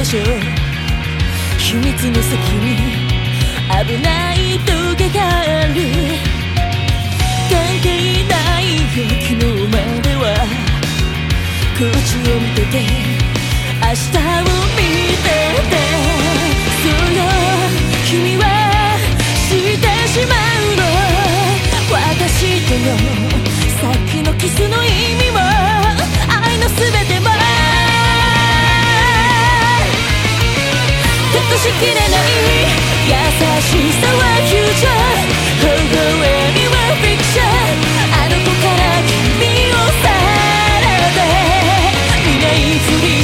でしょう秘密の先に危ない棘がある関係ない昨日まではこっちを見てて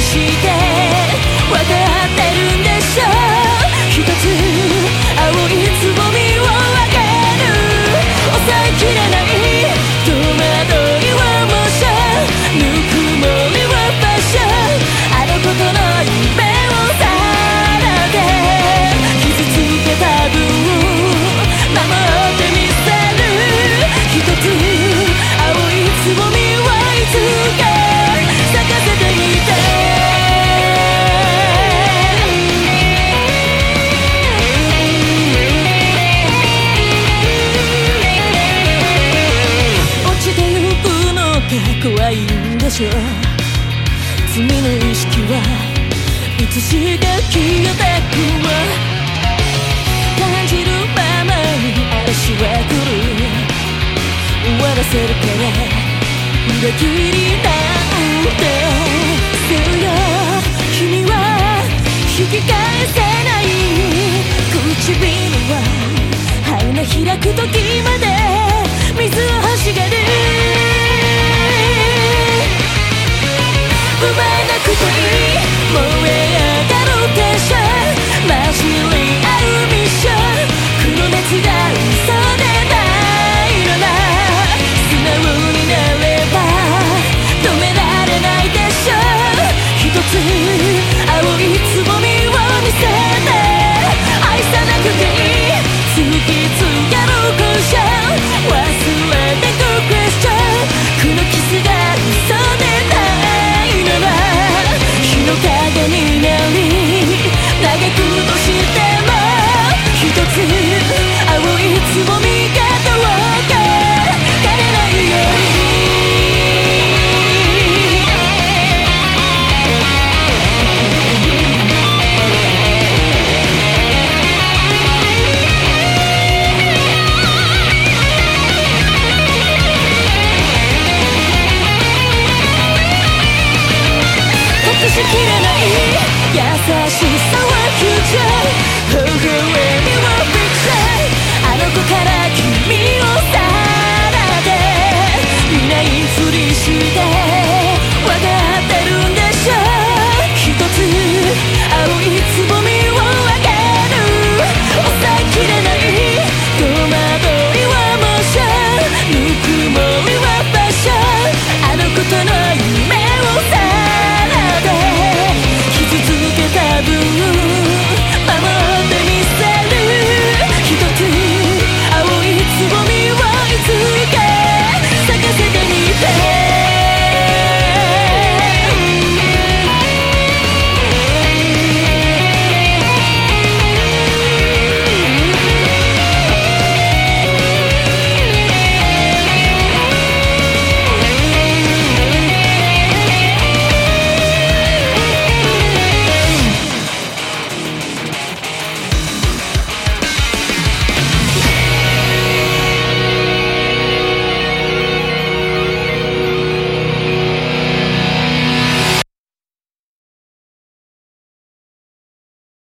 してしょう。罪の意識はいつしか消えてくわ。感じるままに嵐は来る終わらせるから裏切りなんてそうよ。君は引き返せない。唇は花開く時まで。水を欲しがる。しきれない。優しさはフューチャー